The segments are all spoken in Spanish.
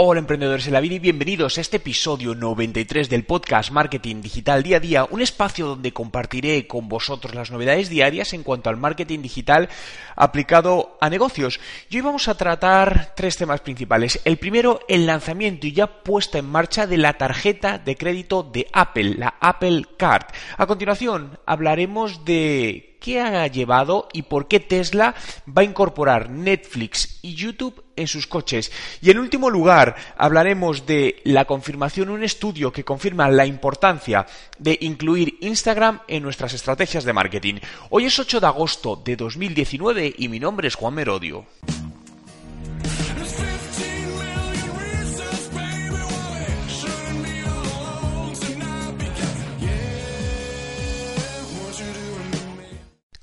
Hola emprendedores de la vida y bienvenidos a este episodio 93 del podcast Marketing Digital Día a Día, un espacio donde compartiré con vosotros las novedades diarias en cuanto al marketing digital aplicado a negocios. Y hoy vamos a tratar tres temas principales. El primero, el lanzamiento y ya puesta en marcha de la tarjeta de crédito de Apple, la Apple Card. A continuación, hablaremos de qué ha llevado y por qué Tesla va a incorporar Netflix y YouTube en sus coches. Y en último lugar, hablaremos de la confirmación, un estudio que confirma la importancia de incluir Instagram en nuestras estrategias de marketing. Hoy es 8 de agosto de 2019 y mi nombre es Juan Merodio.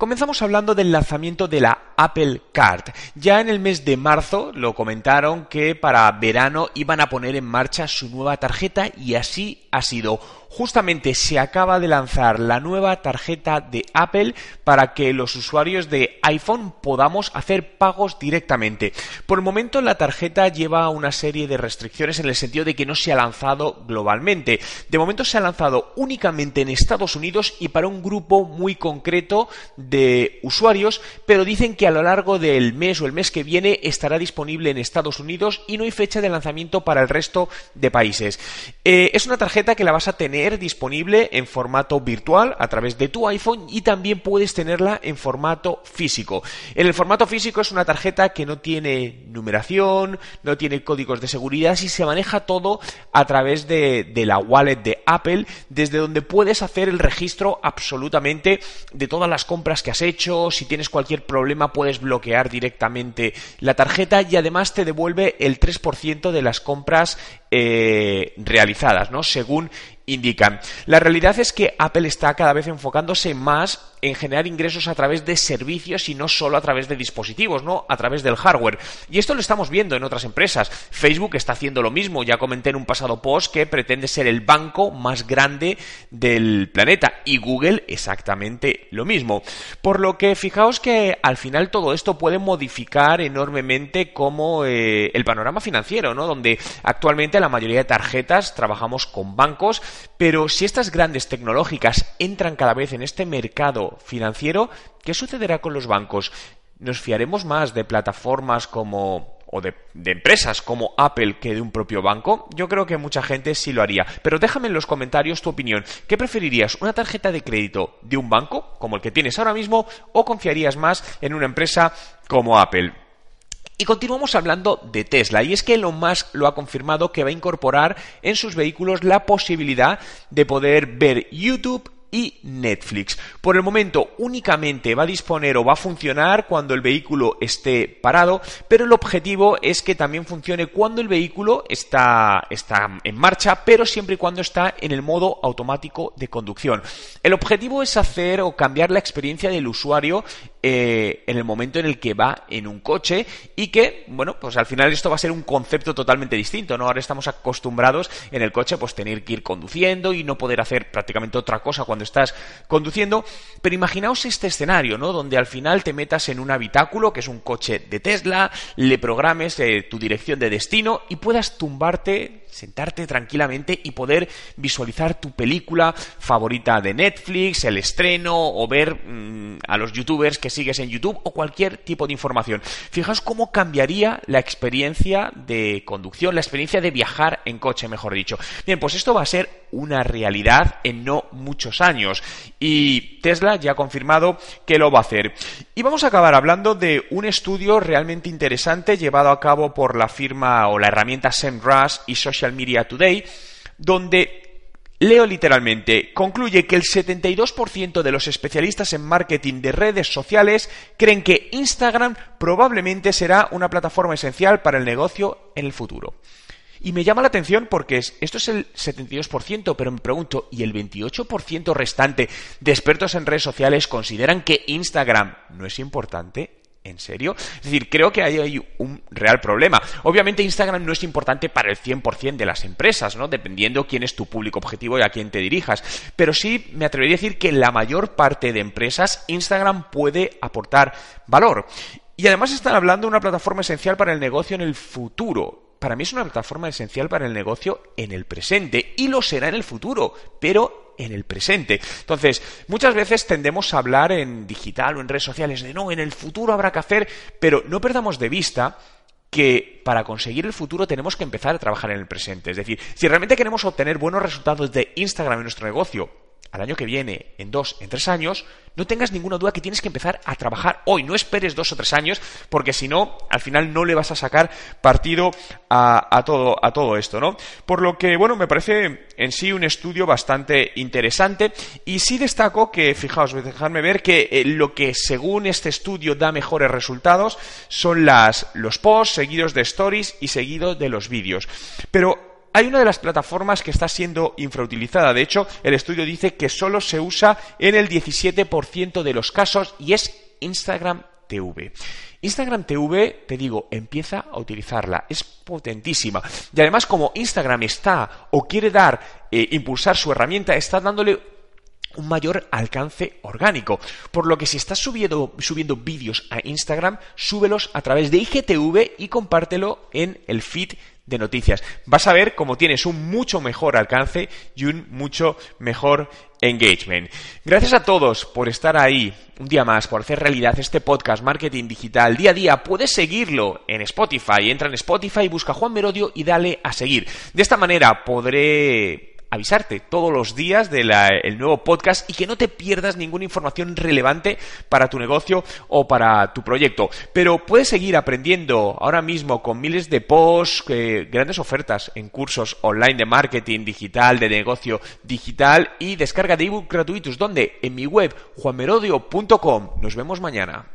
Comenzamos hablando del lanzamiento de la Apple Card. Ya en el mes de marzo lo comentaron que para verano iban a poner en marcha su nueva tarjeta y así ha sido justamente se acaba de lanzar la nueva tarjeta de Apple para que los usuarios de iPhone podamos hacer pagos directamente. Por el momento la tarjeta lleva una serie de restricciones en el sentido de que no se ha lanzado globalmente. De momento se ha lanzado únicamente en Estados Unidos y para un grupo muy concreto de usuarios, pero dicen que a lo largo del mes o el mes que viene estará disponible en Estados Unidos y no hay fecha de lanzamiento para el resto de países. Eh, es una tarjeta que la vas a tener disponible en formato virtual a través de tu iPhone y también puedes tenerla en formato físico. En el formato físico es una tarjeta que no tiene numeración, no tiene códigos de seguridad y se maneja todo a través de, la wallet de Apple, desde donde puedes hacer el registro absolutamente de todas las compras que has hecho. Si tienes cualquier problema puedes bloquear directamente la tarjeta y además te devuelve el 3% de las compras eh, realizadas, ¿no? Según indican. La realidad es que Apple está cada vez enfocándose más en generar ingresos a través de servicios y no solo a través de dispositivos, ¿no? A través del hardware. Y esto lo estamos viendo en otras empresas. Facebook está haciendo lo mismo. Ya comenté en un pasado post que pretende ser el banco más grande del planeta. Y Google exactamente lo mismo. Por lo que fijaos que al final todo esto puede modificar enormemente como eh, el panorama financiero, ¿no? Donde actualmente la mayoría de tarjetas trabajamos con bancos, pero si estas grandes tecnológicas entran cada vez en este mercado financiero, ¿qué sucederá con los bancos? ¿Nos fiaremos más de plataformas como o de, empresas como Apple que de un propio banco? Yo creo que mucha gente sí lo haría. Pero déjame en los comentarios tu opinión. ¿Qué preferirías? ¿Una tarjeta de crédito de un banco, como el que tienes ahora mismo, o confiarías más en una empresa como Apple? Y continuamos hablando de Tesla, y es que Elon Musk lo ha confirmado que va a incorporar en sus vehículos la posibilidad de poder ver YouTube y Netflix. Por el momento únicamente va a disponer o va a funcionar cuando el vehículo esté parado, pero el objetivo es que también funcione cuando el vehículo está, está en marcha, pero siempre y cuando está en el modo automático de conducción. El objetivo es hacer o cambiar la experiencia del usuario eh, en el momento en el que va en un coche y que, bueno, pues al final esto va a ser un concepto totalmente distinto, ¿no? Ahora estamos acostumbrados en el coche pues tener que ir conduciendo y no poder hacer prácticamente otra cosa cuando estás conduciendo, pero imaginaos este escenario, ¿no? Donde al final te metas en un habitáculo, que es un coche de Tesla, le programes eh, tu dirección de destino y puedas tumbarte, sentarte tranquilamente y poder visualizar tu película favorita de Netflix, el estreno o ver mm, a los youtubers que sigues en YouTube o cualquier tipo de información. Fijaos cómo cambiaría la experiencia de conducción, la experiencia de viajar en coche, mejor dicho. Bien, pues esto va a ser una realidad en no muchos años y Tesla ya ha confirmado que lo va a hacer. Y vamos a acabar hablando de un estudio realmente interesante llevado a cabo por la firma o la herramienta SEMrush y Social Media Today, donde Leo literalmente, concluye que el 72% de los especialistas en marketing de redes sociales creen que Instagram probablemente será una plataforma esencial para el negocio en el futuro. Y me llama la atención porque esto es el 72%, pero me pregunto, ¿y el 28% restante de expertos en redes sociales consideran que Instagram no es importante? ¿En serio? Es decir, creo que hay un real problema. Obviamente Instagram no es importante para el 100% de las empresas, ¿no? Dependiendo quién es tu público objetivo y a quién te dirijas. Pero sí me atrevería a decir que la mayor parte de empresas Instagram puede aportar valor. Y además están hablando de una plataforma esencial para el negocio en el futuro para mí es una plataforma esencial para el negocio en el presente y lo será en el futuro, pero en el presente. Entonces, muchas veces tendemos a hablar en digital o en redes sociales de no, en el futuro habrá que hacer, pero no perdamos de vista que para conseguir el futuro tenemos que empezar a trabajar en el presente. Es decir, si realmente queremos obtener buenos resultados de Instagram en nuestro negocio, al año que viene, en dos, en tres años, no tengas ninguna duda que tienes que empezar a trabajar hoy. No esperes dos o tres años, porque si no, al final no le vas a sacar partido a, todo, a todo esto, ¿no? Por lo que, bueno, me parece en sí un estudio bastante interesante y sí destaco que, fijaos, dejadme ver que eh, lo que según este estudio da mejores resultados son las, los posts seguidos de stories y seguidos de los vídeos. Pero hay una de las plataformas que está siendo infrautilizada. De hecho, el estudio dice que solo se usa en el 17% de los casos y es Instagram TV. Instagram TV, te digo, empieza a utilizarla. Es potentísima. Y además, como Instagram está o quiere dar, eh, impulsar su herramienta, está dándole un mayor alcance orgánico. Por lo que si estás subiendo, subiendo vídeos a Instagram, súbelos a través de IGTV y compártelo en el feed de noticias. Vas a ver cómo tienes un mucho mejor alcance y un mucho mejor engagement. Gracias a todos por estar ahí un día más, por hacer realidad este podcast Marketing Digital día a día. Puedes seguirlo en Spotify. Entra en Spotify, busca Juan Merodio y dale a seguir. De esta manera podré avisarte todos los días del nuevo podcast y que no te pierdas ninguna información relevante para tu negocio o para tu proyecto. Pero puedes seguir aprendiendo ahora mismo con miles de posts, eh, grandes ofertas en cursos online de marketing digital, de negocio digital y descarga de ebook gratuitos. donde En mi web juanmerodio.com. Nos vemos mañana.